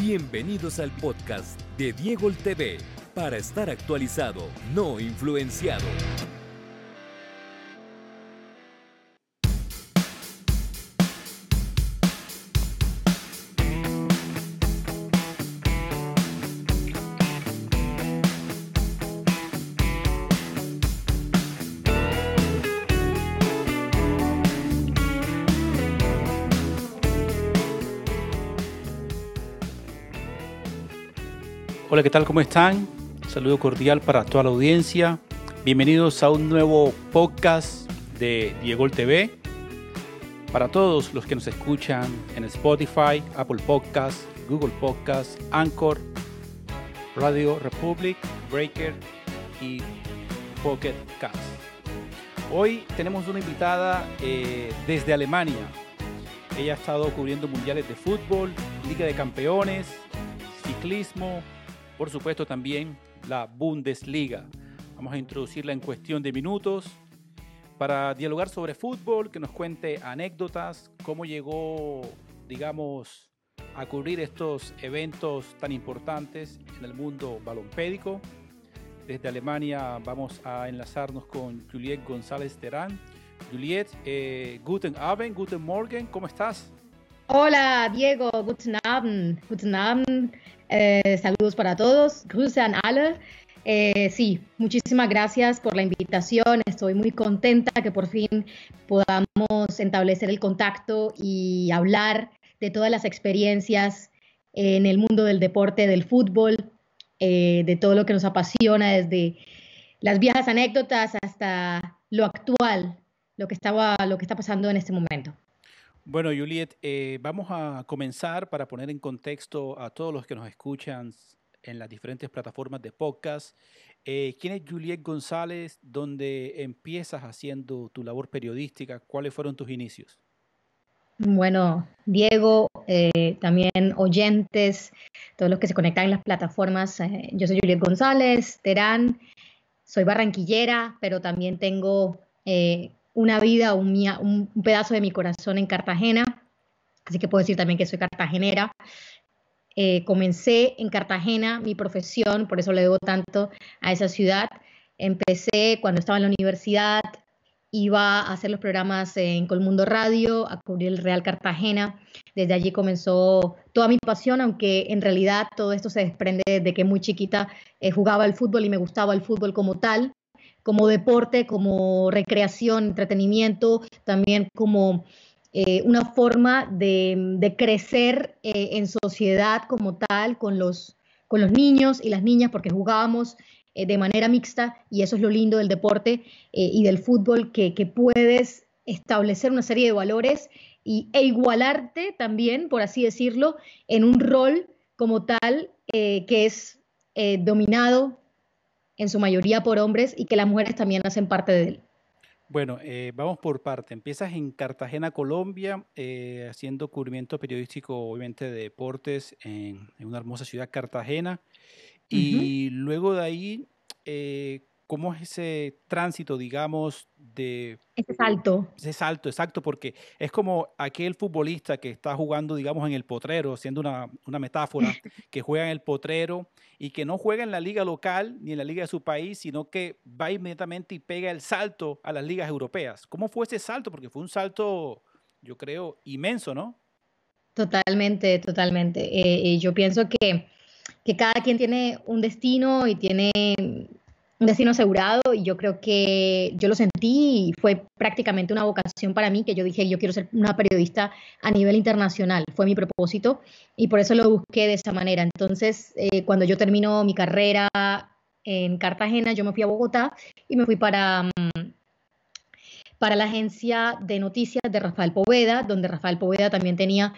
Bienvenidos al podcast de Diego TV para estar actualizado, no influenciado. Hola, ¿qué tal? ¿Cómo están? saludo cordial para toda la audiencia. Bienvenidos a un nuevo podcast de Diego TV. Para todos los que nos escuchan en Spotify, Apple Podcasts, Google Podcasts, Anchor, Radio Republic, Breaker y Pocket Cast. Hoy tenemos una invitada eh, desde Alemania. Ella ha estado cubriendo mundiales de fútbol, Liga de Campeones, ciclismo, por supuesto también la Bundesliga. Vamos a introducirla en cuestión de minutos para dialogar sobre fútbol, que nos cuente anécdotas, cómo llegó, digamos, a cubrir estos eventos tan importantes en el mundo balompédico. Desde Alemania vamos a enlazarnos con Juliet González Terán. Juliet, eh, guten Abend, guten Morgen, ¿cómo estás? Hola Diego, guten Abend, guten Abend. Eh, saludos para todos. Grüße an alle. Eh, sí, muchísimas gracias por la invitación. Estoy muy contenta que por fin podamos establecer el contacto y hablar de todas las experiencias en el mundo del deporte, del fútbol, eh, de todo lo que nos apasiona, desde las viejas anécdotas hasta lo actual, lo que, estaba, lo que está pasando en este momento. Bueno, Juliet, eh, vamos a comenzar para poner en contexto a todos los que nos escuchan en las diferentes plataformas de podcast. Eh, ¿Quién es Juliet González? ¿Dónde empiezas haciendo tu labor periodística? ¿Cuáles fueron tus inicios? Bueno, Diego, eh, también oyentes, todos los que se conectan en las plataformas. yo soy Juliet González, Terán, soy barranquillera, pero también tengo una vida, un, un, pedazo de mi corazón en Cartagena, así que puedo decir también que soy cartagenera. Eh, comencé en Cartagena mi profesión, por eso le debo tanto a esa ciudad. Empecé cuando estaba en la universidad, iba a hacer los programas en Colmundo Radio, a cubrir el Real Cartagena. Desde allí comenzó toda mi pasión, aunque en realidad todo esto se desprende de que muy chiquita eh, jugaba al fútbol y me gustaba el fútbol como tal como deporte, como recreación, entretenimiento, también como eh, una forma de, crecer eh, en sociedad como tal con los, con los niños y las niñas, porque jugábamos eh, de manera mixta y eso es lo lindo del deporte y del fútbol, que, puedes establecer una serie de valores y, e igualarte también, por así decirlo, en un rol como tal que es dominado en su mayoría por hombres y que las mujeres también hacen parte de él. Bueno, eh, vamos por parte. Empiezas en Cartagena, Colombia, eh, haciendo cubrimiento periodístico, obviamente, de deportes en, una hermosa ciudad, Cartagena. Y luego de ahí, eh, ¿cómo es ese tránsito, digamos, de... Ese salto. Ese salto, exacto, porque es como aquel futbolista que está jugando, digamos, en el potrero, siendo una, una metáfora, que juega en el potrero y que no juega en la liga local ni en la liga de su país, sino que va inmediatamente y pega el salto a las ligas europeas. ¿Cómo fue ese salto? Porque fue un salto, yo creo, inmenso, ¿no? Totalmente, totalmente. Eh, yo pienso que, que cada quien tiene un destino y tiene un destino asegurado y yo creo que yo lo sentí y fue prácticamente una vocación para mí que yo dije yo quiero ser una periodista a nivel internacional, fue mi propósito y por eso lo busqué de esa manera. Entonces, eh, cuando yo termino mi carrera en Cartagena, yo me fui a Bogotá y me fui para, mm, para la agencia de noticias de Rafael Poveda, donde Rafael Poveda también tenía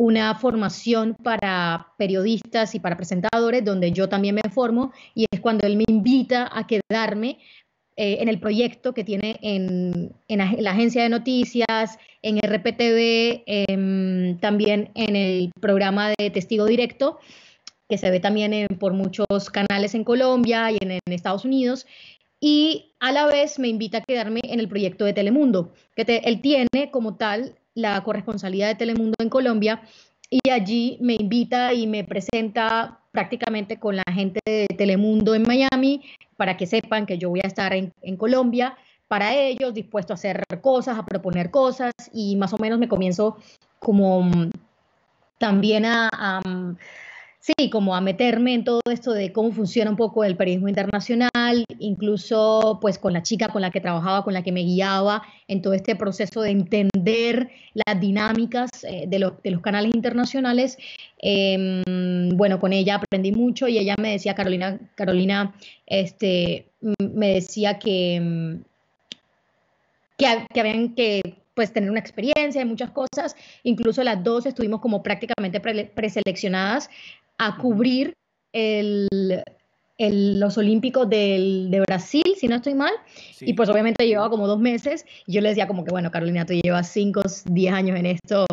una formación para periodistas y para presentadores, donde yo también me formo, y es cuando él me invita a quedarme eh, en el proyecto que tiene en, la agencia de noticias, en RPTV, em, también en el programa de Testigo Directo, que se ve también por muchos canales en Colombia y en, en, Estados Unidos. Y a la vez me invita a quedarme en el proyecto de Telemundo, que él tiene como tal la corresponsalía de Telemundo en Colombia y allí me invita y me presenta prácticamente con la gente de Telemundo en Miami para que sepan que yo voy a estar en, en Colombia para ellos, dispuesto a hacer cosas, a proponer cosas y más o menos me comienzo como también a, sí, como a meterme en todo esto de cómo funciona un poco el periodismo internacional, incluso pues con la chica con la que trabajaba, con la que me guiaba en todo este proceso de entender las dinámicas eh, de, los canales internacionales. Eh, bueno, con ella aprendí mucho y ella me decía, Carolina, Carolina, este, me decía que, mm, que, habían que pues tener una experiencia y muchas cosas. Incluso las dos estuvimos como prácticamente preseleccionadas a cubrir el, el, los Olímpicos del, de Brasil, si no estoy mal. Y pues obviamente llevaba como dos meses. Y yo le decía como que, bueno, Carolina, tú llevas cinco, diez años en esto.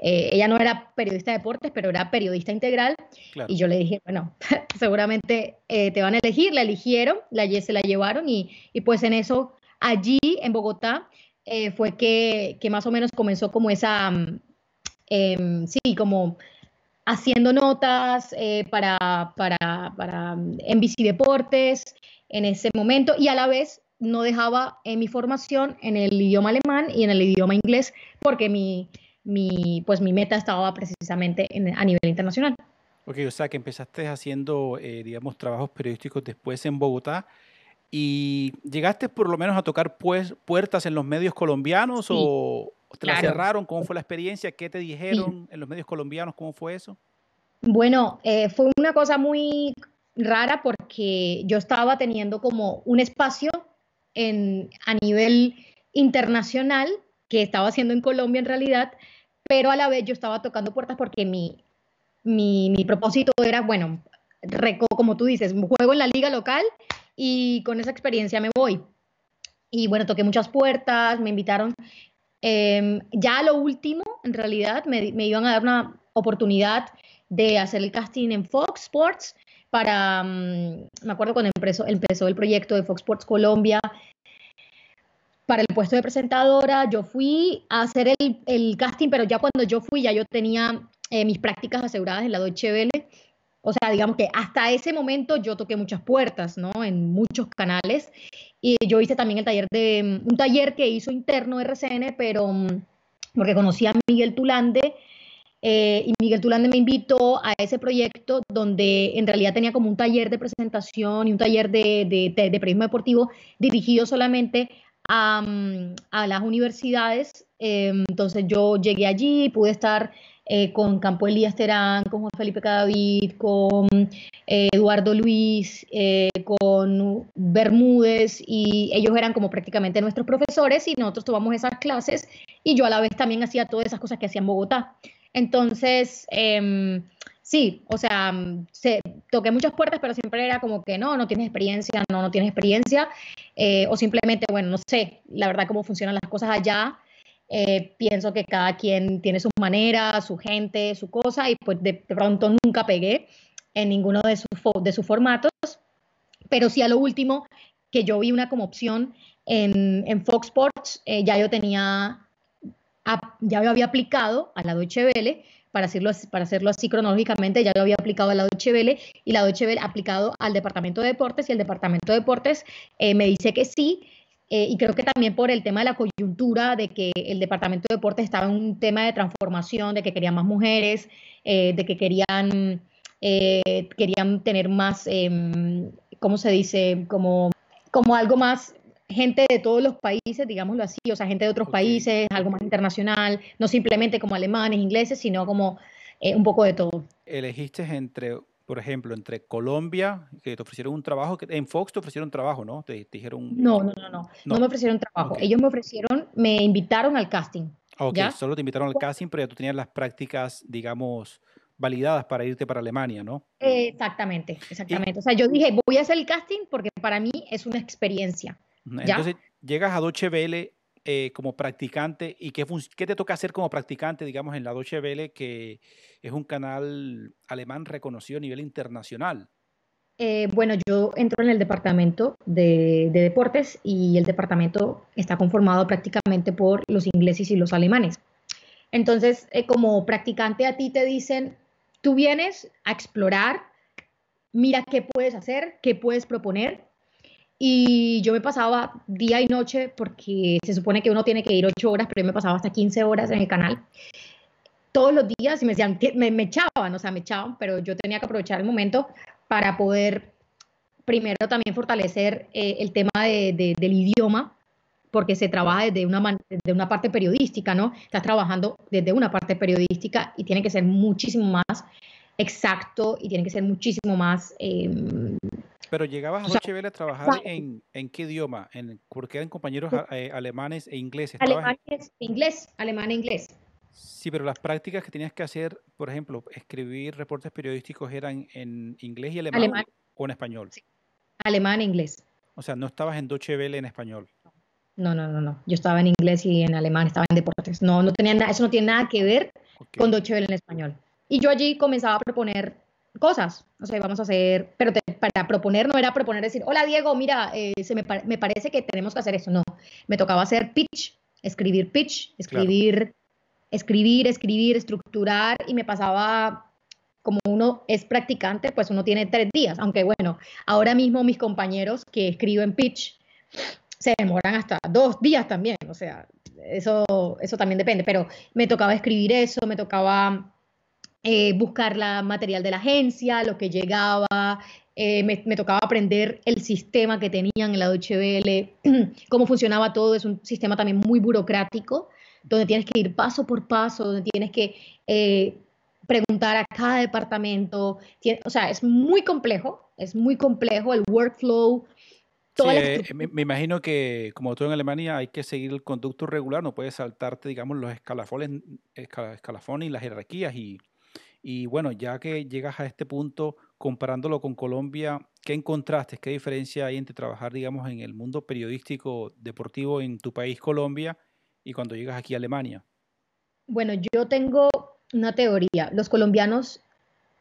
Eh, ella no era periodista de deportes, pero era periodista integral. Y yo le dije, bueno, seguramente eh, te van a elegir. La eligieron, la, se la llevaron y, y pues en eso, allí en Bogotá, eh, fue que, que, más o menos comenzó como esa, mm, em, sí, como haciendo notas eh, para, para, para NBC mm, Deportes en ese momento y a la vez no dejaba en mi formación en el idioma alemán y en el idioma inglés porque mi, mi, pues mi meta estaba precisamente en, a nivel internacional. Ok, o sea que empezaste haciendo, eh, digamos, trabajos periodísticos después en Bogotá ¿Y llegaste por lo menos a tocar pues, puertas en los medios colombianos o te la cerraron? ¿Cómo fue la experiencia? ¿Qué te dijeron en los medios colombianos? ¿Cómo fue eso? Bueno, eh, fue una cosa muy rara porque yo estaba teniendo como un espacio en, a nivel internacional que estaba haciendo en Colombia en realidad, pero a la vez yo estaba tocando puertas porque mi, mi, mi propósito era, bueno, como tú dices, juego en la liga local y con esa experiencia me voy. Y bueno, toqué muchas puertas, me invitaron. Em, ya a lo último, en realidad, me, iban a dar una oportunidad de hacer el casting en Fox Sports para, mm, me acuerdo cuando empezó, empezó el proyecto de Fox Sports Colombia, para el puesto de presentadora, yo fui a hacer el, el casting, pero ya cuando yo fui, ya yo tenía eh, mis prácticas aseguradas en la Deutsche Welle o sea, digamos que hasta ese momento yo toqué muchas puertas, ¿no? En muchos canales. Y yo hice también el taller de, un taller que hizo interno RCN, pero mm, porque conocí a Miguel Tulande. Eh, y Miguel Tulande me invitó a ese proyecto donde en realidad tenía como un taller de presentación y un taller de, de, de, periodismo deportivo dirigido solamente a, mm, a las universidades. Eh, entonces yo llegué allí, pude estar eh, con Campo Elías Terán, con Juan Felipe Cadavid, con eh, Eduardo Luis, eh, con Bermúdez, y ellos eran como prácticamente nuestros profesores y nosotros tomamos esas clases y yo a la vez también hacía todas esas cosas que hacía en Bogotá. Entonces, em, sí, o sea, se, toqué muchas puertas, pero siempre era como que no, no tienes experiencia, no, no tienes experiencia, o simplemente, bueno, no sé, la verdad cómo funcionan las cosas allá, eh, pienso que cada quien tiene su manera, su gente, su cosa, y pues de, pronto nunca pegué en ninguno de sus, de sus formatos, pero sí a lo último que yo vi una como opción en, en Fox Sports, eh, ya yo tenía, ya yo había aplicado a la Deutsche Welle, para hacerlo, para hacerlo así cronológicamente, ya yo había aplicado a la Deutsche Welle y la Deutsche Welle aplicado al Departamento de Deportes y el Departamento de Deportes eh, me dice que sí, eh, y creo que también por el tema de la coyuntura, de que el Departamento de Deportes estaba en un tema de transformación, de que querían más mujeres, eh, de que querían, eh, querían tener más, em, ¿cómo se dice? Como, como algo más gente de todos los países, digámoslo así, o sea, gente de otros países, algo más internacional, no simplemente como alemanes, ingleses, sino como un poco de todo. Elegiste entre por ejemplo, entre Colombia, que te ofrecieron un trabajo, que en Fox te ofrecieron trabajo, ¿no? Te, dijeron... No, no, no, no, no, me ofrecieron trabajo. Ellos me ofrecieron, me invitaron al casting. Ok, solo te invitaron al casting, pero ya tú tenías las prácticas, digamos, validadas para irte para Alemania, ¿no? Exactamente, exactamente. o sea, yo dije, voy a hacer el casting porque para mí es una experiencia. Entonces, llegas a Deutsche Welle eh, como practicante y qué, qué, te toca hacer como practicante, digamos, en la Deutsche Welle, que es un canal alemán reconocido a nivel internacional? Eh, bueno, yo entro en el departamento de, deportes y el departamento está conformado prácticamente por los ingleses y los alemanes. Entonces, eh, como practicante a ti te dicen, tú vienes a explorar, mira qué puedes hacer, qué puedes proponer. Y yo me pasaba día y noche, porque se supone que uno tiene que ir ocho horas, pero yo me pasaba hasta 15 horas en el canal todos los días y me decían, me, me echaban, o sea, me echaban, pero yo tenía que aprovechar el momento para poder primero también fortalecer eh, el tema de, del idioma, porque se trabaja desde una, desde una parte periodística, ¿no? Estás trabajando desde una parte periodística y tiene que ser muchísimo más exacto y tiene que ser muchísimo más... Eh, pero llegabas a Deutsche Welle a trabajar en, en, qué idioma? En, porque eran compañeros eh, alemanes e ingleses. Alemán, inglés, alemán e inglés. Sí, pero las prácticas que tenías que hacer, por ejemplo, escribir reportes periodísticos eran en inglés y alemán, o en español. Sí. Alemán e inglés. O sea, no estabas en Deutsche Welle en español. No, no, no, no. Yo estaba en inglés y en alemán, estaba en deportes. No, no tenía nada, eso no tiene nada que ver con Deutsche Welle en español. Y yo allí comenzaba a proponer cosas. O sea, vamos a hacer, pero para proponer no era proponer decir, hola Diego, mira, eh, se me, me, parece que tenemos que hacer eso. No, me tocaba hacer pitch, escribir pitch, escribir escribir, escribir, estructurar y me pasaba como uno es practicante, pues uno tiene tres días, aunque bueno, ahora mismo mis compañeros que escriben pitch se demoran hasta dos días también, o sea, eso, eso también depende, pero me tocaba escribir eso, me tocaba eh, buscar la material de la agencia, lo que llegaba, eh, me, me, tocaba aprender el sistema que tenían en la Deutsche cómo funcionaba todo, es un sistema también muy burocrático, donde tienes que ir paso por paso, donde tienes que eh, preguntar a cada departamento. o sea, es muy complejo, es muy complejo el workflow. Eh, me, imagino que como tú en Alemania hay que seguir el conducto regular, no puedes saltarte, digamos, los escalafones, escalafones y las jerarquías. Y, y bueno, ya que llegas a este punto, comparándolo con Colombia, ¿qué encontraste? ¿Qué diferencia hay entre trabajar, digamos, en el mundo periodístico deportivo en tu país, Colombia, y cuando llegas aquí a Alemania? Bueno, yo tengo una teoría. Los colombianos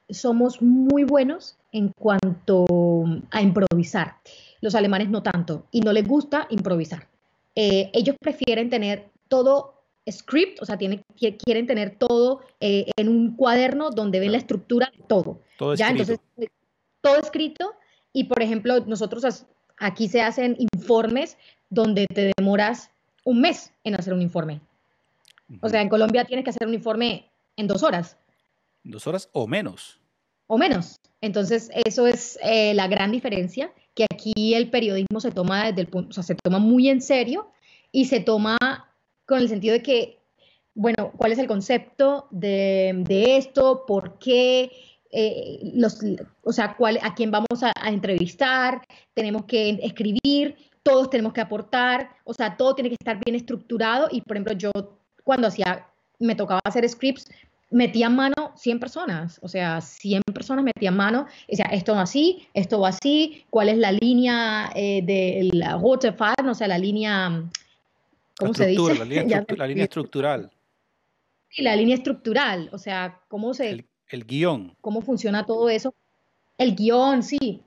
somos muy buenos en cuanto a improvisar. Los alemanes no tanto y no les gusta improvisar. Eh, ellos prefieren tener todo script, o sea, tienen, quieren tener todo eh, en un cuaderno donde ven la estructura de todo. Todo ¿ya? Entonces, todo escrito y, por ejemplo, nosotros aquí se hacen informes donde te demoras un mes en hacer un informe. O sea, en Colombia tienes que hacer un informe en dos horas. ¿Dos horas o menos? O menos. Entonces, eso es eh, la gran diferencia, que aquí el periodismo se toma desde el punto, o sea, se toma muy en serio y se toma con el sentido de que, bueno, ¿cuál es el concepto de, esto? ¿Por qué? Eh, los, o sea, cuál, a quién vamos a, entrevistar, tenemos que escribir, todos tenemos que aportar, o sea, todo tiene que estar bien estructurado. Y, por ejemplo, yo cuando hacía, me tocaba hacer scripts, metía mano 100 personas, o sea, 100 personas metían mano, o sea, esto va así, esto va así, cuál es la línea eh, de la no sé, la línea, ¿cómo se dice? La línea, la línea estructural. Sí, la línea estructural, o sea, cómo se... El, el guion. Cómo funciona todo eso. El guion, sí,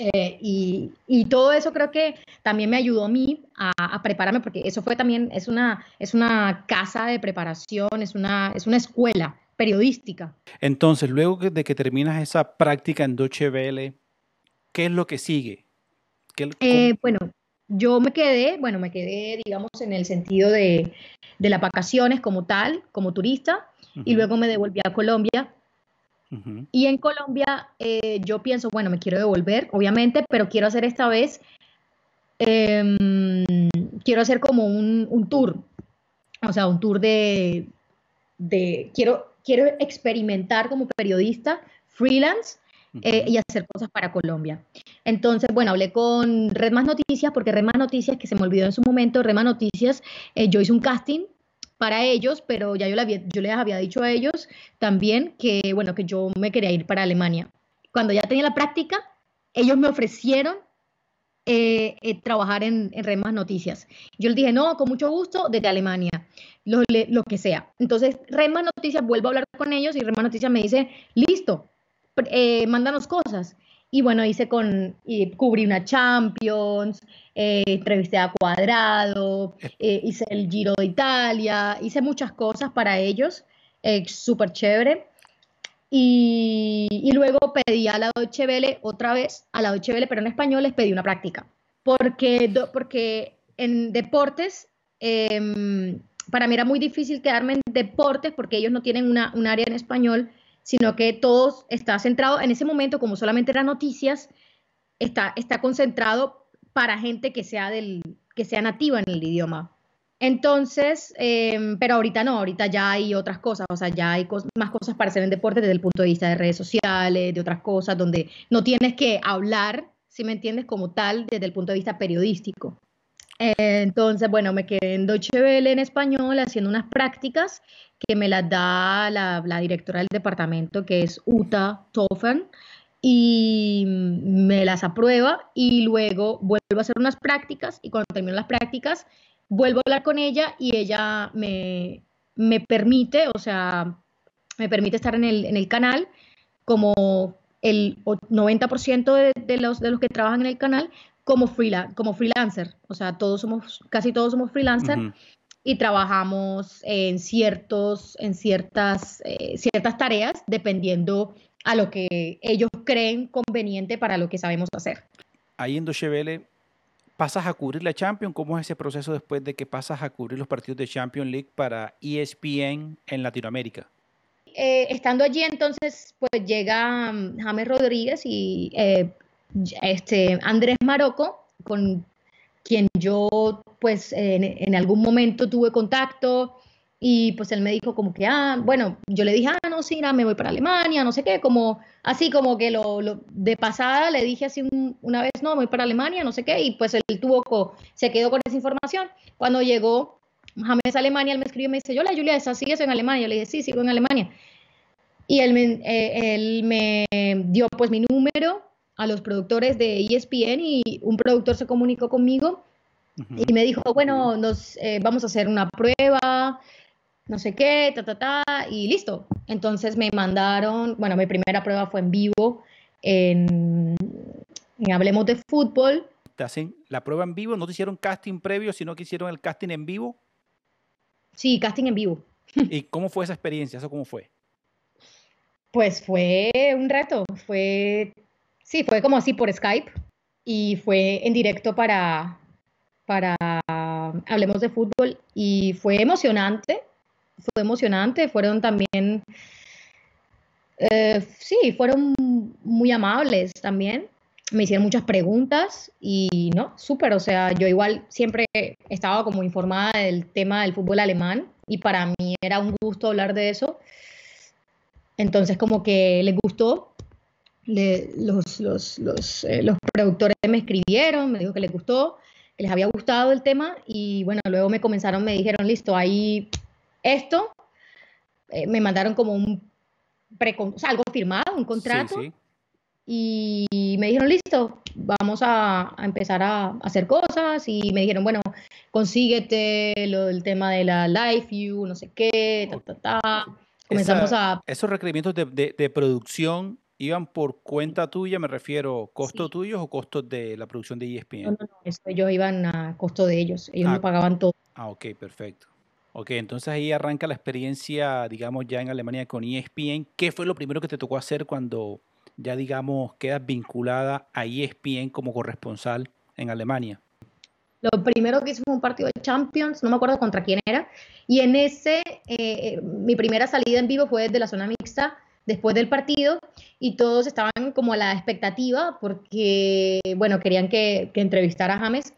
eh, y, todo eso creo que también me ayudó a mí a, prepararme, porque eso fue también, es una, es una casa de preparación, es una, es una escuela periodística. Entonces, luego de que terminas esa práctica en Deutsche Welle, ¿qué es lo que sigue? Eh, bueno, yo me quedé, bueno, me quedé, digamos, en el sentido de, de las vacaciones como tal, como turista, y luego me devolví a Colombia. Y en Colombia eh, yo pienso, bueno, me quiero devolver, obviamente, pero quiero hacer esta vez, em, quiero hacer como un, tour, o sea, un tour de, de quiero, quiero experimentar como periodista freelance eh, y hacer cosas para Colombia. Entonces, bueno, hablé con Red Más Noticias, porque Red Más Noticias, que se me olvidó en su momento, Red Más Noticias, eh, yo hice un casting para ellos, pero ya yo, yo les había dicho a ellos también que, bueno, que yo me quería ir para Alemania. Cuando ya tenía la práctica, ellos me ofrecieron eh, eh, trabajar en, en Remas Noticias. Yo les dije, no, con mucho gusto, desde Alemania, lo, lo que sea. Entonces, Remas Noticias, vuelvo a hablar con ellos y Remas Noticias me dice, listo, eh, mándanos cosas. Y bueno, hice con, y cubrí una Champions, eh, entrevisté a Cuadrado, eh, hice el Giro de Italia, hice muchas cosas para ellos, eh, súper chévere. Y, y, luego pedí a la Deutsche Welle otra vez, a la Deutsche Welle, pero en español les pedí una práctica. Porque, porque en deportes, eh, para mí era muy difícil quedarme en deportes porque ellos no tienen una, un área en español sino que todo está centrado en ese momento, como solamente eran noticias, está, está concentrado para gente que sea, del, que sea nativa en el idioma. Entonces, eh, pero ahorita no, ahorita ya hay otras cosas, o sea, ya hay más cosas para hacer en deporte desde el punto de vista de redes sociales, de otras cosas, donde no tienes que hablar, si me entiendes, como tal, desde el punto de vista periodístico. Entonces, bueno, me quedé en Deutsche Welle en español haciendo unas prácticas que me las da la, la directora del departamento, que es Uta Tofen, y me las aprueba y luego vuelvo a hacer unas prácticas y cuando termino las prácticas vuelvo a hablar con ella y ella me, me permite, o sea, me permite estar en el, en el canal como el 90% de, de, los, de los que trabajan en el canal como, freela, como freelancer. O sea, todos somos, casi todos somos freelancer. Uh -huh y trabajamos en, ciertos, en ciertas, eh, ciertas tareas dependiendo a lo que ellos creen conveniente para lo que sabemos hacer. Ahí en Dochevele, ¿pasas a cubrir la Champions? ¿Cómo es ese proceso después de que pasas a cubrir los partidos de Champions League para ESPN en Latinoamérica? Eh, estando allí entonces, pues llega um, James Rodríguez y eh, este, Andrés Marocco, con quien yo pues en, en, algún momento tuve contacto y pues él me dijo como que, ah, bueno, yo le dije, ah, no, sí, no, me voy para Alemania, no sé qué, como así como que lo, lo de pasada le dije así un, una vez, no, me voy para Alemania, no sé qué, y pues él tuvo, se quedó con esa información. Cuando llegó James a Alemania, él me escribió y me dice, yo la Julia, ¿esa sigues en Alemania? Yo le dije, sí, sigo en Alemania. Y él me, eh, él me dio pues mi número a los productores de ESPN y un productor se comunicó conmigo uh -huh. y me dijo, bueno, nos, eh, vamos a hacer una prueba, no sé qué, ta, ta, ta, y listo. Entonces me mandaron, bueno, mi primera prueba fue en vivo, en, en Hablemos de Fútbol. ¿Te hacen la prueba en vivo? ¿No te hicieron casting previo, sino que hicieron el casting en vivo? Sí, casting en vivo. ¿Y cómo fue esa experiencia? ¿Eso cómo fue? Pues fue un reto, fue Sí, fue como así por Skype y fue en directo para, para Hablemos de Fútbol y fue emocionante, fue emocionante, fueron también, eh, sí, fueron muy amables también, me hicieron muchas preguntas y no, súper, o sea, yo igual siempre estaba como informada del tema del fútbol alemán y para mí era un gusto hablar de eso. Entonces como que les gustó le, los, los, los, eh, los, productores me escribieron, me dijo que les gustó, que les había gustado el tema y bueno, luego me comenzaron, me dijeron, listo, ahí esto, eh, me mandaron como un, pre, o sea, algo firmado, un contrato. Sí, sí. Y me dijeron, listo, vamos a, a, empezar a hacer cosas. Y me dijeron, bueno, consíguete lo, el tema de la live view, no sé qué, ta, ta, ta. Comenzamos Esa, a... Esos requerimientos de, de, de producción iban por cuenta tuya, me refiero, costos sí. tuyos o costos de la producción de ESPN? No, no, no, eso ellos iban a costo de ellos, ellos ah, me pagaban todo. Ah, ok, perfecto. Ok, entonces ahí arranca la experiencia, digamos, ya en Alemania con ESPN. ¿Qué fue lo primero que te tocó hacer cuando ya, digamos, quedas vinculada a ESPN como corresponsal en Alemania? Lo primero que hice fue un partido de Champions, no me acuerdo contra quién era, y en ese, eh, mi primera salida en vivo fue desde la zona mixta, después del partido y todos estaban como a la expectativa porque, bueno, querían que, que, entrevistara a James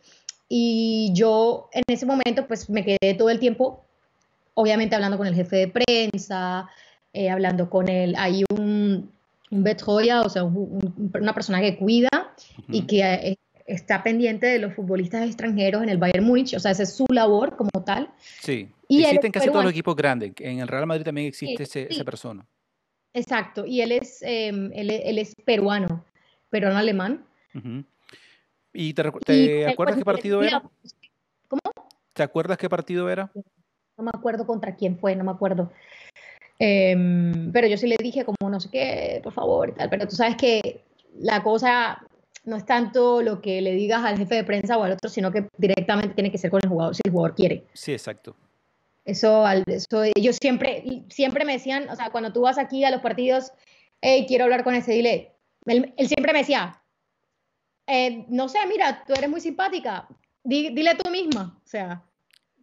y yo en ese momento pues me quedé todo el tiempo, obviamente hablando con el jefe de prensa, eh, hablando con él, hay un, un Betroya, o sea, un, un, una persona que cuida uh -huh. y que eh, está pendiente de los futbolistas extranjeros en el Bayern Múnich, o sea, esa es su labor como tal. Sí, y existen casi todos los equipos grandes, en el Real Madrid también existe sí, ese, sí. esa persona. Exacto, y él es, eh, él, él, es peruano, peruano alemán. Uh -huh. ¿Y te, te y, acuerdas qué partido era? ¿Cómo? ¿Te acuerdas qué partido era? No me acuerdo contra quién fue, no me acuerdo. Eh, pero yo sí le dije como no sé qué, por favor y tal, pero tú sabes que la cosa no es tanto lo que le digas al jefe de prensa o al otro, sino que directamente tiene que ser con el jugador, si el jugador quiere. Sí, exacto. Eso, eso ellos siempre, siempre me decían, o sea, cuando tú vas aquí a los partidos, hey, quiero hablar con ese, dile. Él, siempre me decía, eh, no sé, mira, tú eres muy simpática, dile tú misma. O sea,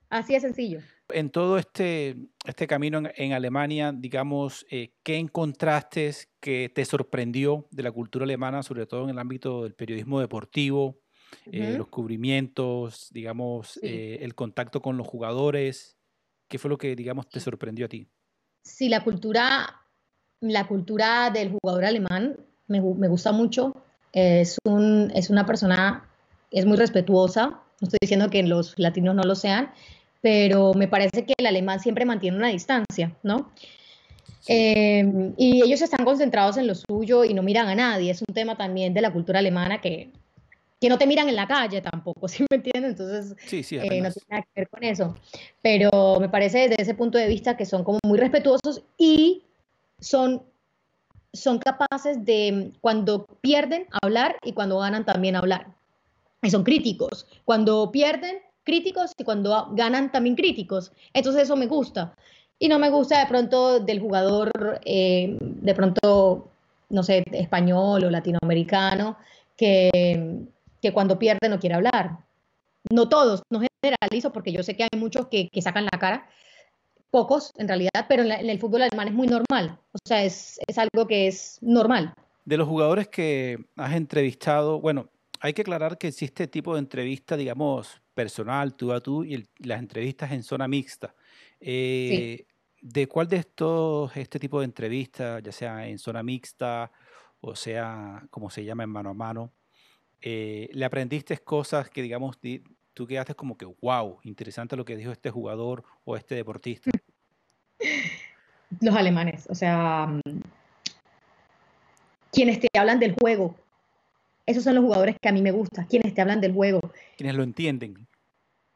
así de sencillo. En todo este, este camino en, Alemania, digamos, eh, ¿qué encontraste que te sorprendió de la cultura alemana, sobre todo en el ámbito del periodismo deportivo, eh, los cubrimientos, digamos, eh, el contacto con los jugadores? ¿Qué fue lo que, digamos, te sorprendió a ti? Sí, la cultura, la cultura del jugador alemán me, me gusta mucho. Es, un, es una persona, es muy respetuosa. No estoy diciendo que los latinos no lo sean, pero me parece que el alemán siempre mantiene una distancia, ¿no? Em, y ellos están concentrados en lo suyo y no miran a nadie. Es un tema también de la cultura alemana que, que no te miran en la calle tampoco, ¿sí me entiendes? Entonces, sí, eh, no tiene nada que ver con eso. Pero me parece desde ese punto de vista que son como muy respetuosos y son, son capaces de, cuando pierden, hablar y cuando ganan también hablar. Y son críticos. Cuando pierden, críticos y cuando ganan también críticos. Entonces eso me gusta. Y no me gusta de pronto del jugador, eh, de pronto, no sé, español o latinoamericano, que, que cuando pierde no quiere hablar. No todos, no generalizo porque yo sé que hay muchos que, que sacan la cara, pocos en realidad, pero en, en, el fútbol alemán es muy normal. O sea, es, es algo que es normal. De los jugadores que has entrevistado, bueno, hay que aclarar que existe tipo de entrevista, digamos, personal, tú a tú, y las entrevistas en zona mixta. Eh, ¿De cuál de estos, este tipo de entrevistas, ya sea en zona mixta o sea, como se llama, en mano a mano, eh, le aprendiste cosas que, digamos, tú quedaste como que, wow, interesante lo que dijo este jugador o este deportista? Los alemanes, o sea, mm, quienes te hablan del juego, esos son los jugadores que a mí me gustan, quienes te hablan del juego. Quienes lo entienden.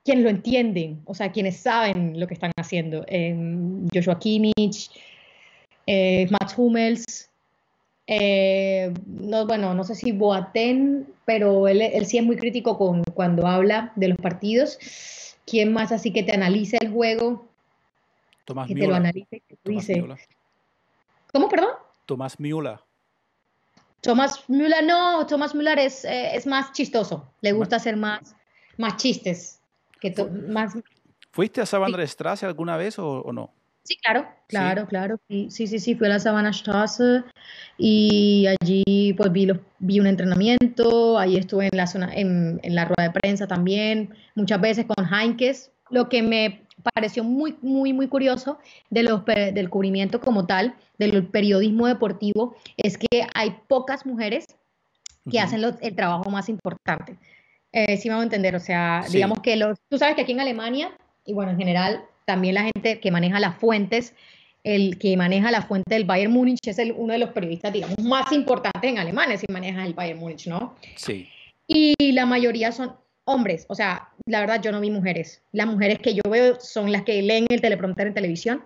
Quienes lo entienden, o sea, quienes saben lo que están haciendo. Eh, Joshua Kimmich, eh, Mats Hummels, eh, no, bueno, no sé si Boateng, pero él, sí es muy crítico con, cuando habla de los partidos. ¿Quién más así que te analice el juego? Tomás que te lo analice, que dice. ¿Cómo, perdón? Tomás Miula. Thomas Müller no, Thomas Müller es, eh, es más chistoso, le gusta hacer más, más chistes. Que más... ¿Fuiste a Savannah Straße alguna vez o, no? Sí, claro, claro, claro. Sí, sí, sí, fui a la Savannah Straße y allí pues vi, vi un entrenamiento, ahí estuve en la zona, en, en la rueda de prensa también, muchas veces con Heinkes. Lo que me pareció muy, muy, muy curioso de los, del cubrimiento como tal, del periodismo deportivo, es que hay pocas mujeres que hacen el trabajo más importante. Eh, sí me voy a entender, o sea, digamos que los, tú sabes que aquí en Alemania, y bueno, en general, también la gente que maneja las fuentes, el que maneja la fuente del Bayern Múnich es el, uno de los periodistas, digamos, más importantes en Alemania, si maneja el Bayern Múnich, ¿no? Sí. Y la mayoría son hombres, o sea, la verdad yo no vi mujeres. Las mujeres que yo veo son las que leen el teleprompter en televisión,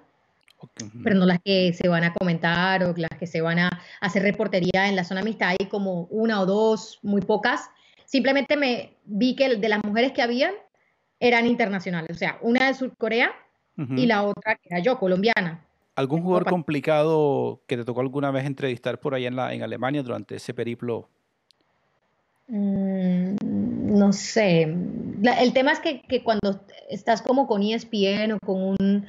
pero no las que se van a comentar o las que se van a hacer reportería en la zona mixta. Hay como una o dos, muy pocas. Simplemente me vi que de las mujeres que habían eran internacionales, o sea, una de Y la otra que era yo, colombiana. ¿Algún jugador complicado que te tocó alguna vez entrevistar por allá en, la, en Alemania durante ese periplo? Mm, no sé. el tema es que, cuando estás como con ESPN o con un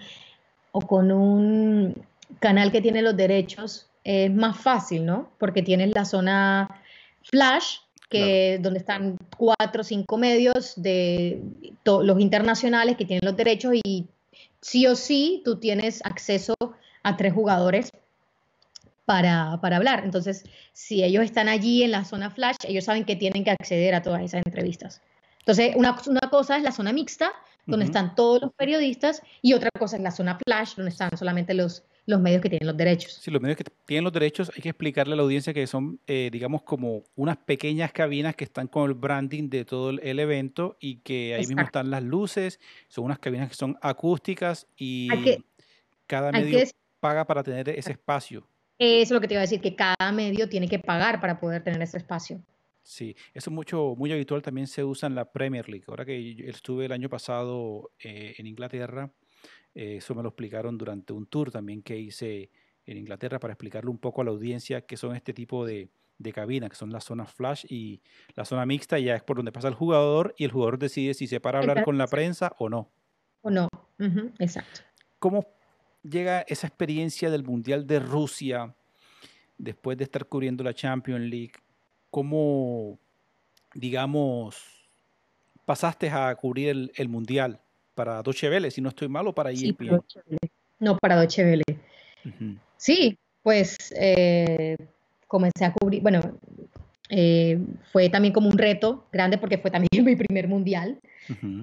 o con un canal que tiene los derechos, es más fácil, ¿no? Porque tienes la zona flash, que donde están cuatro o cinco medios de los internacionales que tienen los derechos y sí o sí tú tienes acceso a tres jugadores para, hablar. Entonces, si ellos están allí en la zona flash, ellos saben que tienen que acceder a todas esas entrevistas. Entonces, una, una cosa es la zona mixta, donde están todos los periodistas, y otra cosa es la zona flash, donde están solamente los, los medios que tienen los derechos. Sí, los medios que tienen los derechos, hay que explicarle a la audiencia que son, eh, digamos, como unas pequeñas cabinas que están con el branding de todo el, evento y que ahí mismo están las luces, son unas cabinas que son acústicas y cada medio paga para tener ese espacio. Eso es lo que te iba a decir, que cada medio tiene que pagar para poder tener ese espacio. Sí, eso es mucho, muy habitual, también se usa en la Premier League. Ahora que estuve el año pasado eh, en Inglaterra, eh, eso me lo explicaron durante un tour también que hice en Inglaterra para explicarle un poco a la audiencia qué son este tipo de, de cabina, que son las zonas flash y la zona mixta ya es por donde pasa el jugador y el jugador decide si se para a hablar con la prensa o no. O no, exacto. ¿Cómo llega esa experiencia del Mundial de Rusia después de estar cubriendo la Champions League? ¿Cómo, digamos, pasaste a cubrir el, Mundial para Deutsche Welle, si no estoy malo, para ESPN? no, para Deutsche Welle. Sí, pues eh, comencé a cubrir, bueno, eh, fue también como un reto grande porque fue también mi primer mundial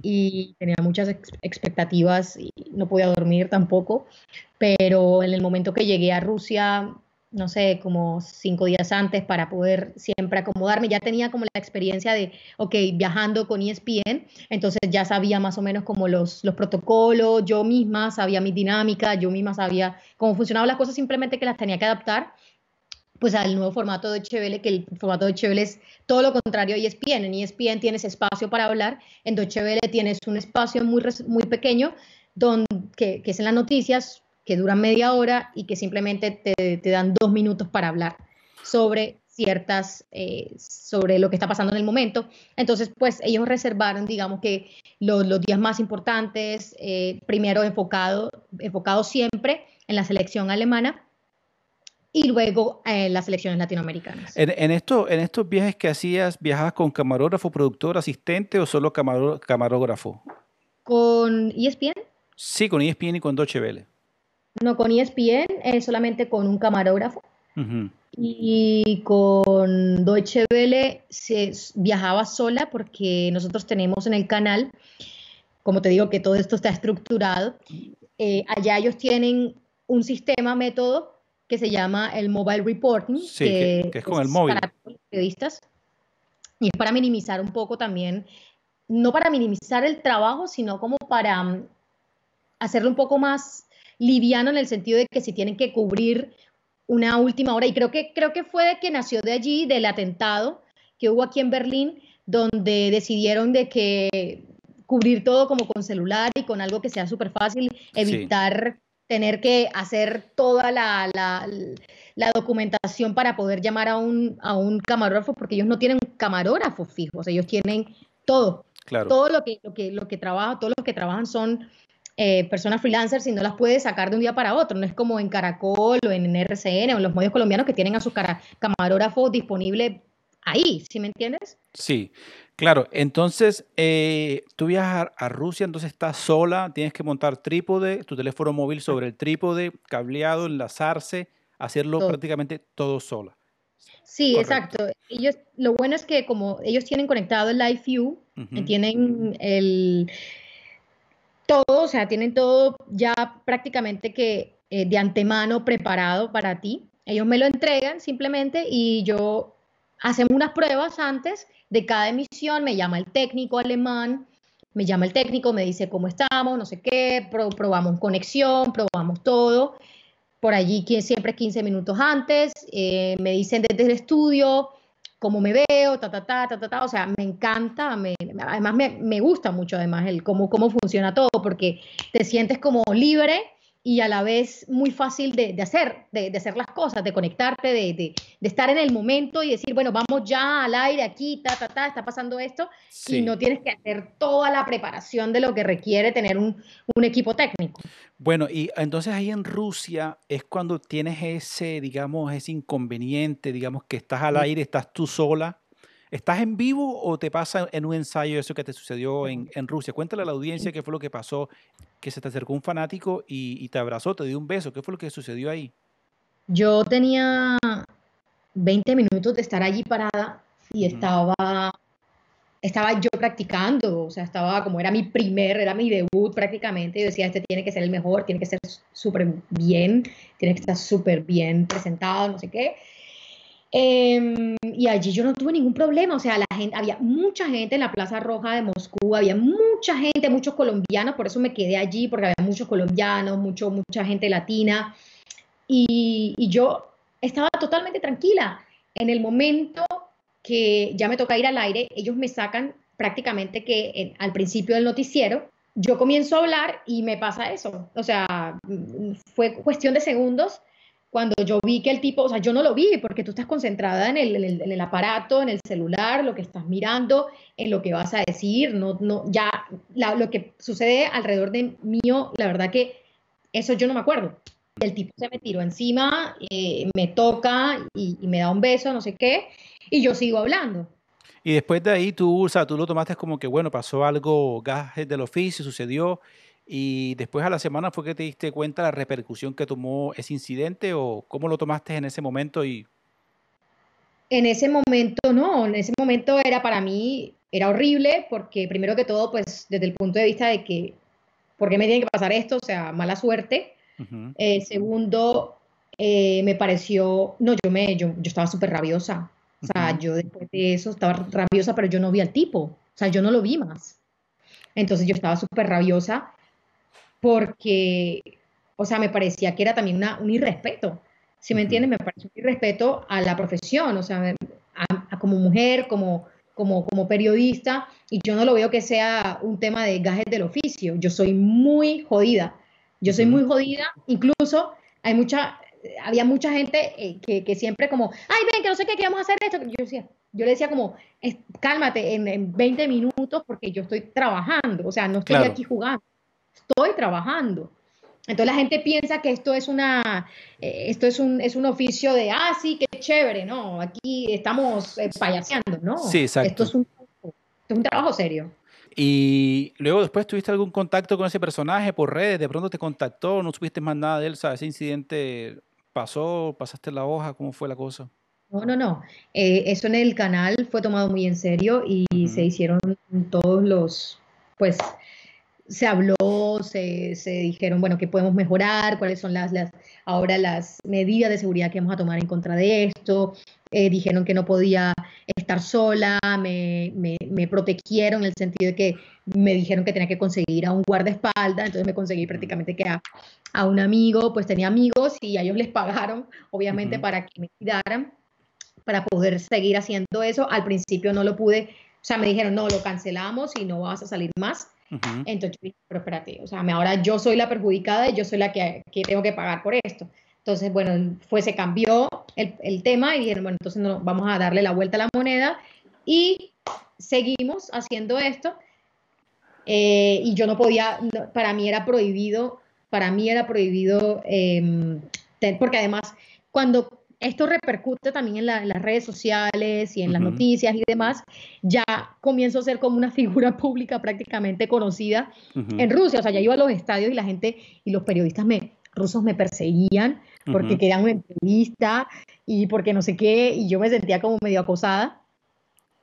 y tenía muchas expectativas y no podía dormir tampoco, pero en el momento que llegué a Rusia, no sé, como cinco días antes para poder siempre acomodarme, ya tenía como la experiencia de, ok, viajando con ESPN, entonces ya sabía más o menos como los, los protocolos, yo misma sabía mi dinámica, yo misma sabía cómo funcionaban las cosas, simplemente que las tenía que adaptar pues al nuevo formato de Chevelle, que el formato de Chevelle es todo lo contrario a ESPN. En ESPN tienes espacio para hablar, en Deutsche tienes un espacio muy, muy pequeño donde, que, es en las noticias, que duran media hora y que simplemente te, te dan dos minutos para hablar sobre ciertas, eh, sobre lo que está pasando en el momento. Entonces, pues ellos reservaron, digamos que los, los días más importantes, eh, primero enfocado, enfocado siempre en la selección alemana y luego eh, las elecciones latinoamericanas. En, esto, en estos viajes que hacías, ¿viajabas con camarógrafo, productor, asistente o solo camarógrafo? ¿Con ESPN? Sí, con ESPN y con Deutsche Welle. No, con ESPN es solamente con un camarógrafo. Y con Deutsche Welle se viajaba sola porque nosotros tenemos en el canal, como te digo, que todo esto está estructurado. Eh, allá ellos tienen un sistema, método que se llama el Mobile Reporting, que, es con el móvil. Para los periodistas. Y es para minimizar un poco también, no para minimizar el trabajo, sino como para mm, hacerlo un poco más liviano en el sentido de que si tienen que cubrir una última hora, y creo que, creo que fue de que nació de allí, del atentado que hubo aquí en Berlín, donde decidieron de que cubrir todo como con celular y con algo que sea súper fácil, evitar tener que hacer toda la, la, documentación para poder llamar a un, a un camarógrafo, porque ellos no tienen camarógrafos fijos, ellos tienen todo. Claro. Todo lo que, lo que, lo que trabaja, todos los que trabajan son eh, personas freelancers y no las puedes sacar de un día para otro. No es como en Caracol o en RCN o en los medios colombianos que tienen a su camarógrafo disponible ahí, ¿sí me entiendes? Sí, claro. Entonces, eh, tú viajas a Rusia, entonces estás sola, tienes que montar trípode, tu teléfono móvil sobre el trípode, cableado, enlazarse, hacerlo prácticamente todo sola. Sí, exacto. Ellos, lo bueno es que como ellos tienen conectado el Live View, tienen el todo, o sea, tienen todo ya prácticamente que eh, de antemano preparado para ti. Ellos me lo entregan simplemente y yo hacemos unas pruebas antes de cada emisión, me llama el técnico alemán, me llama el técnico, me dice cómo estamos, no sé qué, probamos conexión, probamos todo. Por allí siempre 15 minutos antes, eh, me dicen desde el estudio cómo me veo, ta, ta, ta, ta, ta, ta. o sea, me encanta, además me, me, gusta mucho además el cómo, cómo funciona todo, porque te sientes como libre y a la vez muy fácil de, hacer, de, hacer las cosas, de conectarte, de, estar en el momento y decir, bueno, vamos ya al aire aquí, ta, ta, ta, está pasando esto, y no tienes que hacer toda la preparación de lo que requiere tener un, un, equipo técnico. Bueno, y entonces ahí en Rusia es cuando tienes ese, digamos, ese inconveniente, digamos, que estás al aire, estás tú sola. ¿Estás en vivo o te pasa en un ensayo eso que te sucedió en, en Rusia? Cuéntale a la audiencia qué fue lo que pasó que se te acercó un fanático y, te abrazó, te dio un beso. ¿Qué fue lo que sucedió ahí? Yo tenía 20 minutos de estar allí parada y estaba, estaba yo practicando, o sea, estaba como era mi primer, era mi debut prácticamente, y decía, este tiene que ser el mejor, tiene que ser súper bien, tiene que estar súper bien presentado, no sé qué. Em, y allí yo no tuve ningún problema, o sea, la gente, había mucha gente en la Plaza Roja de Moscú, había mucha gente, muchos colombianos, por eso me quedé allí, porque había muchos colombianos, mucho, mucha gente latina. Y, y yo estaba totalmente tranquila. En el momento que ya me toca ir al aire, ellos me sacan prácticamente que al principio del noticiero, yo comienzo a hablar y me pasa eso. O sea, fue cuestión de segundos cuando yo vi que el tipo, o sea, yo no lo vi porque tú estás concentrada en el, aparato, en el celular, lo que estás mirando, en lo que vas a decir, no, no, ya lo que sucede alrededor de mío, la verdad que eso yo no me acuerdo. El tipo se me tiró encima, eh, me toca y, y, me da un beso, no sé qué, y yo sigo hablando. Y después de ahí tú, o sea, tú lo tomaste como que, bueno, pasó algo, gajes del oficio, sucedió, y después a la semana fue que te diste cuenta la repercusión que tomó ese incidente o cómo lo tomaste en ese momento y... En ese momento no, en ese momento era para mí, era horrible porque primero que todo, pues desde el punto de vista de que, ¿por qué me tiene que pasar esto? O sea, mala suerte. Eh, segundo, eh, me pareció, no, yo, me, yo, yo estaba súper rabiosa. O sea, yo después de eso estaba rabiosa, pero yo no vi al tipo. O sea, yo no lo vi más. Entonces yo estaba súper rabiosa porque, o sea, me parecía que era también una, un irrespeto. Si me entiendes, me pareció un irrespeto a la profesión, o sea, como mujer, como, como, como periodista, y yo no lo veo que sea un tema de gajes del oficio. Yo soy muy jodida. Yo soy muy jodida, incluso hay mucha, había mucha gente eh, que, que, siempre como, ay, ven, que no sé qué, que vamos a hacer esto. Yo decía, yo le decía como, cálmate en, en, 20 minutos porque yo estoy trabajando, o sea, no estoy aquí jugando, estoy trabajando. Entonces la gente piensa que esto es una, eh, esto es un, es un oficio de, ah, sí, qué chévere, ¿no? Aquí estamos eh, payaseando, ¿no? Sí, exacto. Esto es un, esto es un trabajo serio. Y luego después tuviste algún contacto con ese personaje por redes, de pronto te contactó, no supiste más nada de él, ¿sabes? Ese incidente pasó, pasaste la hoja, ¿cómo fue la cosa? No, no, no. Eh, eso en el canal fue tomado muy en serio y se hicieron todos los, pues, se habló, se, se, dijeron, bueno, qué podemos mejorar, cuáles son las, las, ahora las medidas de seguridad que vamos a tomar en contra de esto. Eh, dijeron que no podía estar sola, me, me, me, protegieron en el sentido de que me dijeron que tenía que conseguir a un guardaespaldas, entonces me conseguí prácticamente que a, a, un amigo, pues tenía amigos y a ellos les pagaron, obviamente, para que me cuidaran, para poder seguir haciendo eso. Al principio no lo pude, o sea, me dijeron, no, lo cancelamos y no vas a salir más. Entonces yo dije, pero espérate, o sea, ahora yo soy la perjudicada y yo soy la que, que tengo que pagar por esto. Entonces, bueno, fue, se cambió el, el tema y dijeron, bueno, entonces no, vamos a darle la vuelta a la moneda y seguimos haciendo esto. Eh, y yo no podía, para mí era prohibido, para mí era prohibido, eh, porque además, cuando esto repercute también en, las redes sociales y en las noticias y demás, ya comienzo a ser como una figura pública prácticamente conocida en Rusia. O sea, ya iba a los estadios y la gente y los periodistas me, rusos me perseguían porque querían una entrevista y porque no sé qué, y yo me sentía como medio acosada.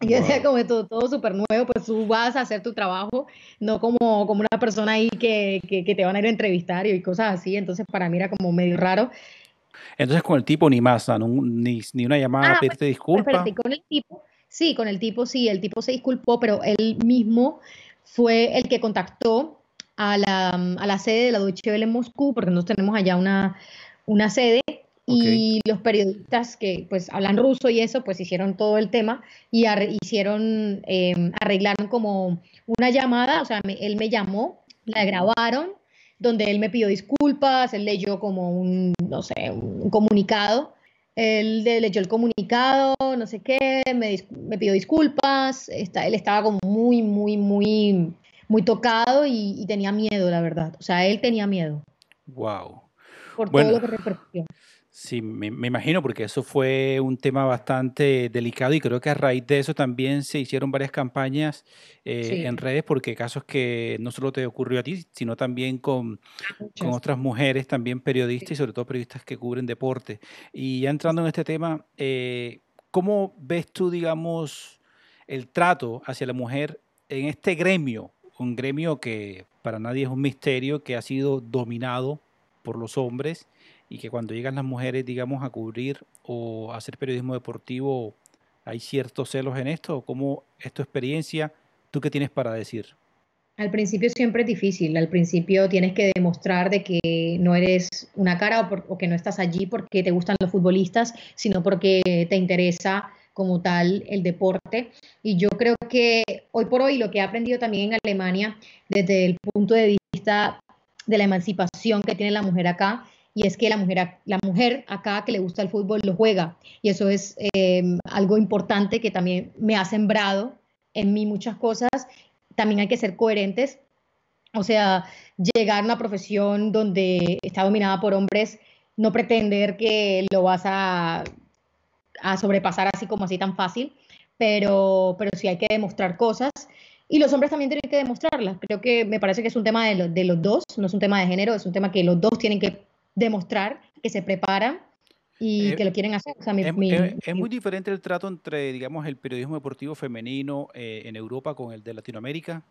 Y yo decía como todo, todo súper nuevo, pues tú vas a hacer tu trabajo, no como, como una persona ahí que, que, que te van a ir a entrevistar y cosas así, entonces para mí era como medio raro. Entonces con el tipo ni más, no, ni, ni, una llamada ah, a pedirte disculpas. Espérate, con el tipo, sí, con el tipo sí, el tipo se disculpó, pero él mismo fue el que contactó a la, a la sede de la Deutsche Welle en Moscú, porque nosotros tenemos allá una, una sede, y los periodistas que pues hablan ruso y eso, pues hicieron todo el tema y hicieron, eh, arreglaron como una llamada, o sea, él me llamó, la grabaron donde él me pidió disculpas, él leyó como un, no sé, un comunicado. Él leyó el comunicado, no sé qué, me, me pidió disculpas, está, él estaba como muy, muy, muy, muy tocado y, y, tenía miedo, la verdad. O sea, él tenía miedo. Wow. Por bueno, todo lo que repercutió. Sí, me, me, imagino, porque eso fue un tema bastante delicado y creo que a raíz de eso también se hicieron varias campañas eh, sí. en redes, porque casos que no solo te ocurrió a ti, sino también con, con otras mujeres, también periodistas sí. y sobre todo periodistas que cubren deporte. Y ya entrando en este tema, eh, ¿cómo ves tú, digamos, el trato hacia la mujer en este gremio? Un gremio que para nadie es un misterio, que ha sido dominado por los hombres y que cuando llegan las mujeres, digamos, a cubrir o a hacer periodismo deportivo, hay ciertos celos en esto? ¿Cómo es tu experiencia? ¿Tú qué tienes para decir? Al principio siempre es difícil, al principio tienes que demostrar de que no eres una cara o, que no estás allí porque te gustan los futbolistas, sino porque te interesa como tal el deporte. Y yo creo que hoy por hoy lo que he aprendido también en Alemania desde el punto de vista de la emancipación que tiene la mujer acá, y es que la mujer, la mujer acá que le gusta el fútbol lo juega. Y eso es eh, algo importante que también me ha sembrado en mí muchas cosas también hay que ser coherentes. O sea, llegar a una profesión donde está dominada por hombres, no pretender que lo vas a, a sobrepasar así como así tan fácil, pero, pero sí hay que demostrar cosas. Y los hombres también tienen que demostrarlas. Creo que me parece que es un tema de, de los dos, no es un tema de género, es un tema que los dos tienen que demostrar que se preparan y eh, que lo quieren hacer. es, muy diferente el trato entre, digamos, el periodismo deportivo femenino eh, en Europa con el de Latinoamérica.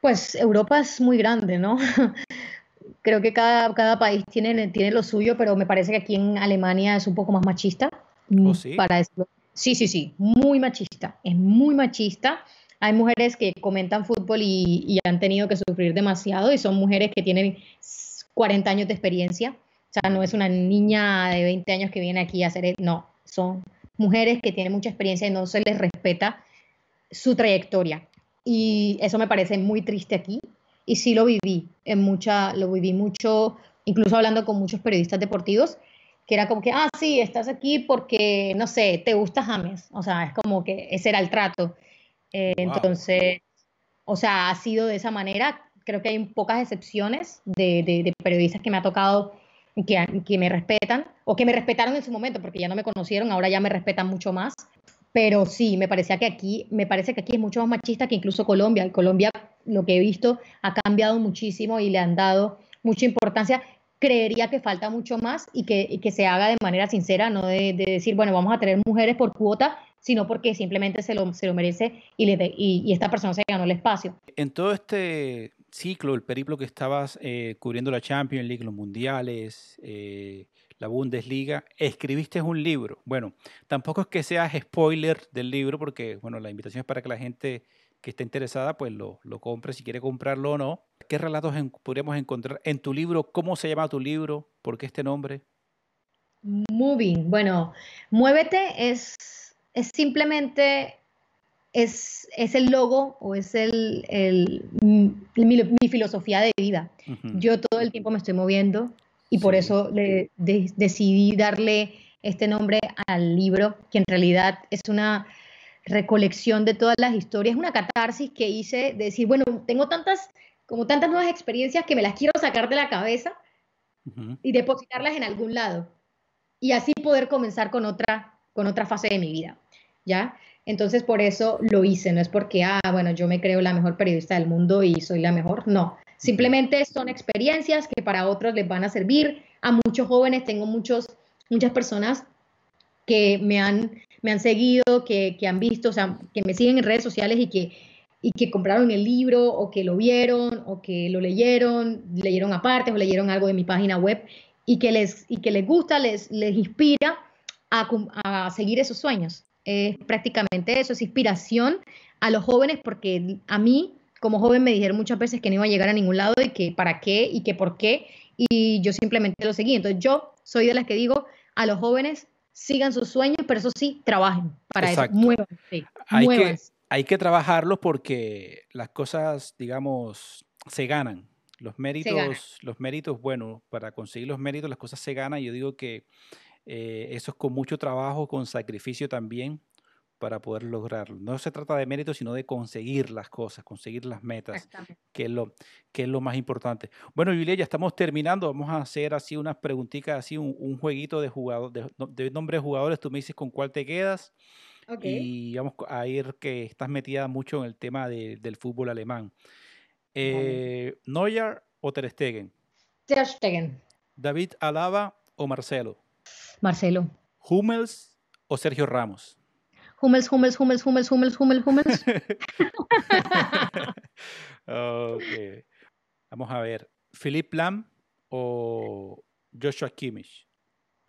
Pues Europa es muy grande, ¿no? Creo que cada, cada país tiene, tiene lo suyo, pero me parece que aquí en Alemania es un poco más machista. Mm, ¿Oh, sí? Para eso. Sí, sí, sí, muy machista. Es muy machista. Hay mujeres que comentan fútbol y, y han tenido que sufrir demasiado y son mujeres que tienen 40 años de experiencia o sea, no es una niña de 20 años que viene aquí a hacer, e-, no, son mujeres que tienen mucha experiencia y no se les respeta su trayectoria. Y eso me parece muy triste aquí. Y sí lo viví, en mucha, lo viví mucho, incluso hablando con muchos periodistas deportivos, que era como que, ah, sí, estás aquí porque, no sé, te gusta James. O sea, es como que ese era el trato. Eh, entonces, o sea, ha sido de esa manera. Creo que hay pocas excepciones de, de periodistas que me ha tocado que, que me respetan o que me respetaron en su momento porque ya no me conocieron, ahora ya me respetan mucho más. Pero sí, me parecía que aquí, me parece que aquí es mucho más machista que incluso Colombia. En Colombia, lo que he visto, ha cambiado muchísimo y le han dado mucha importancia. Creería que falta mucho más y que, que se haga de manera sincera, no de, decir, bueno, vamos a tener mujeres por cuota, sino porque simplemente se lo, se lo merece y, le y, y esta persona se ganó el espacio. En todo este ciclo, el periplo que estabas eh, cubriendo la Champions League, los mundiales, eh, la Bundesliga, escribiste un libro. Bueno, tampoco es que seas spoiler del libro, porque bueno, la invitación es para que la gente que esté interesada, pues lo, lo compre si quiere comprarlo o no. ¿Qué relatos podríamos encontrar en tu libro? ¿Cómo se llama tu libro? ¿Por qué este nombre? Moving. Bueno, Muévete es, es simplemente es, es el logo o es el, el mi, filosofía de vida. Yo todo el tiempo me estoy moviendo y por eso le, decidí darle este nombre al libro, que en realidad es una recolección de todas las historias, una catarsis que hice de decir, bueno, tengo tantas, como tantas nuevas experiencias que me las quiero sacar de la cabeza y depositarlas en algún lado y así poder comenzar con otra, con otra fase de mi vida, ¿ya? Entonces, por eso lo hice, no es porque, ah, bueno, yo me creo la mejor periodista del mundo y soy la mejor, no. Simplemente son experiencias que para otros les van a servir. A muchos jóvenes, tengo muchos, muchas personas que me han, me han seguido, que, que han visto, o sea, que me siguen en redes sociales y que, y que compraron el libro o que lo vieron o que lo leyeron, leyeron aparte o leyeron algo de mi página web y que les, y que les gusta, les, les inspira a, a seguir esos sueños es prácticamente eso, es inspiración a los jóvenes porque a mí como joven me dijeron muchas veces que no iba a llegar a ningún lado y que para qué y que por qué y yo simplemente lo seguí. Entonces yo soy de las que digo a los jóvenes sigan sus sueños, pero eso sí, trabajen para eso, muévanse, hay Que, hay que trabajarlos porque las cosas, digamos, se ganan. Los méritos, los méritos, bueno, para conseguir los méritos las cosas se ganan. Yo digo que eh, eso es con mucho trabajo, con sacrificio también para poder lograrlo. No se trata de mérito, sino de conseguir las cosas, conseguir las metas, que es lo, que es lo más importante. Bueno, Julia, ya estamos terminando. Vamos a hacer así unas preguntitas, así un, jueguito de, jugador, de, de nombres de jugadores. Tú me dices con cuál te quedas. Y vamos a ir que estás metida mucho en el tema del fútbol alemán. Eh, ¿Neuer o Ter Stegen? Ter Stegen. ¿David Alaba o Marcelo? Marcelo. ¿Hummels o Sergio Ramos? Hummels, Hummels, Hummels, Hummels, Hummels, Hummels, Hummels. okay. Vamos a ver. ¿Philip Lam o Joshua Kimmich?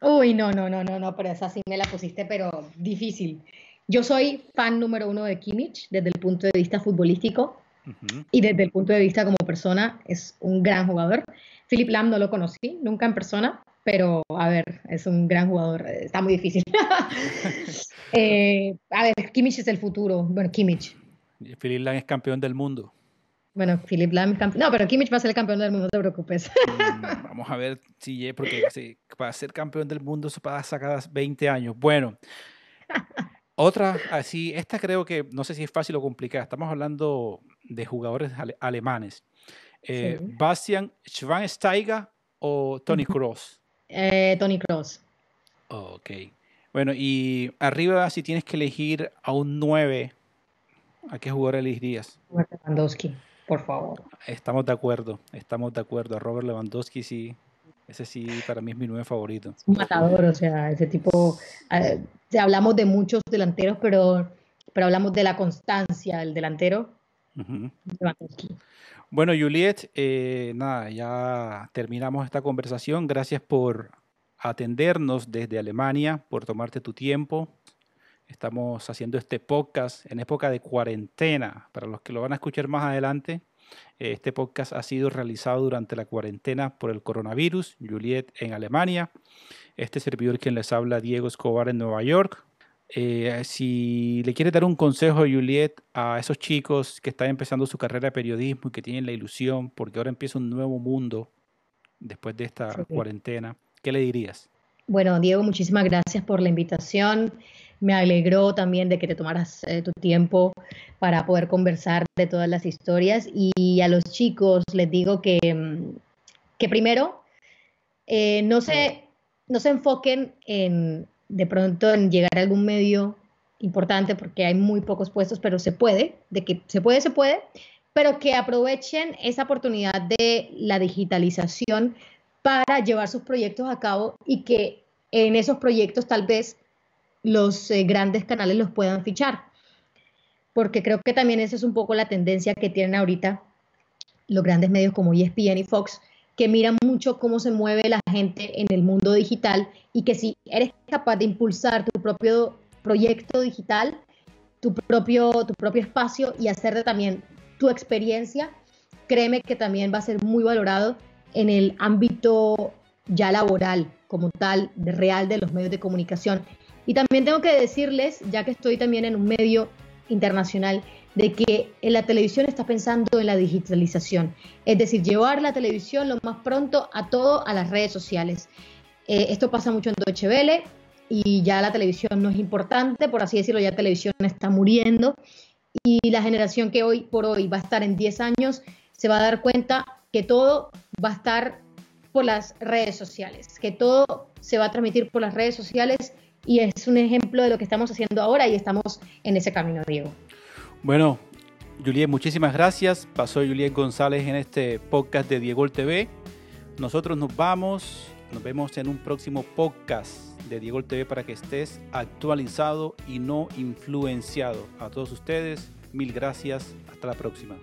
Uy, no, no, no, no, no, pero esa sí me la pusiste, pero difícil. Yo soy fan número uno de Kimmich desde el punto de vista futbolístico. Y desde el punto de vista como persona, es un gran jugador. Philip Lam no lo conocí nunca en persona, pero a ver, es un gran jugador. Está muy difícil. Eh, a ver, Kimmich es el futuro. Bueno, Kimmich. Philip Lam es campeón del mundo. Bueno, Philip Lam, no, pero Kimmich va a ser el campeón del mundo, no te preocupes. Mm, vamos a ver si, porque para ser campeón del mundo eso para sacar 20 años. Bueno, otra, así, esta creo que no sé si es fácil o complicada. Estamos hablando de jugadores alemanes. Eh, Bastian Schweinsteiger o Tony Cross. Eh, Tony Cross. ok. Bueno, y arriba, si tienes que elegir a un 9, ¿a qué jugador elegirías? Lewandowski, por favor. Estamos de acuerdo, estamos de acuerdo. Robert Lewandowski sí, ese sí para mí es mi 9 favorito. un matador, o sea, ese tipo, eh, hablamos de muchos delanteros, pero, pero hablamos de la constancia del delantero. Bueno, Juliet, eh, nada, ya terminamos esta conversación. Gracias por atendernos desde Alemania, por tomarte tu tiempo. Estamos haciendo este podcast en época de cuarentena. Para los que lo van a escuchar más adelante, este podcast ha sido realizado durante la cuarentena por el coronavirus. Juliet en Alemania. Este servidor quien les habla, Diego Escobar en Nueva York. Eh, si le quiere dar un consejo, Juliet, a esos chicos que están empezando su carrera de periodismo y que tienen la ilusión, porque ahora empieza un nuevo mundo después de esta cuarentena, ¿qué le dirías? Bueno, Diego, muchísimas gracias por la invitación. Me alegró también de que te tomaras eh, tu tiempo para poder conversar de todas las historias. Y a los chicos les digo que, mm, que primero eh, no, se, no se enfoquen en, de pronto en llegar a algún medio importante porque hay muy pocos puestos, pero se puede, de que se puede, se puede, pero que aprovechen esa oportunidad de la digitalización para llevar sus proyectos a cabo y que en esos proyectos tal vez los eh, grandes canales los puedan fichar. Porque creo que también esa es un poco la tendencia que tienen ahorita los grandes medios como ESPN y Fox, que miran mucho cómo se mueve la gente en el mundo digital y que si eres capaz de impulsar tu propio proyecto digital, tu propio, tu propio espacio y hacerte también tu experiencia, créeme que también va a ser muy valorado en el ámbito ya laboral como tal, real de los medios de comunicación. Y también tengo que decirles, ya que estoy también en un medio internacional, de que en la televisión está pensando en la digitalización, es decir, llevar la televisión lo más pronto a todo a las redes sociales. Eh, esto pasa mucho en Deutsche Welle y ya la televisión no es importante, por así decirlo, ya la televisión está muriendo y la generación que hoy por hoy va a estar en 10 años se va a dar cuenta que todo va a estar por las redes sociales, que todo se va a transmitir por las redes sociales y es un ejemplo de lo que estamos haciendo ahora y estamos en ese camino, Diego. Bueno, Juliet, muchísimas gracias. Pasó Juliet González en este podcast de Diego TV. Nosotros nos vamos. Nos vemos en un próximo podcast de Diego TV para que estés actualizado y no influenciado. A todos ustedes, mil gracias. Hasta la próxima.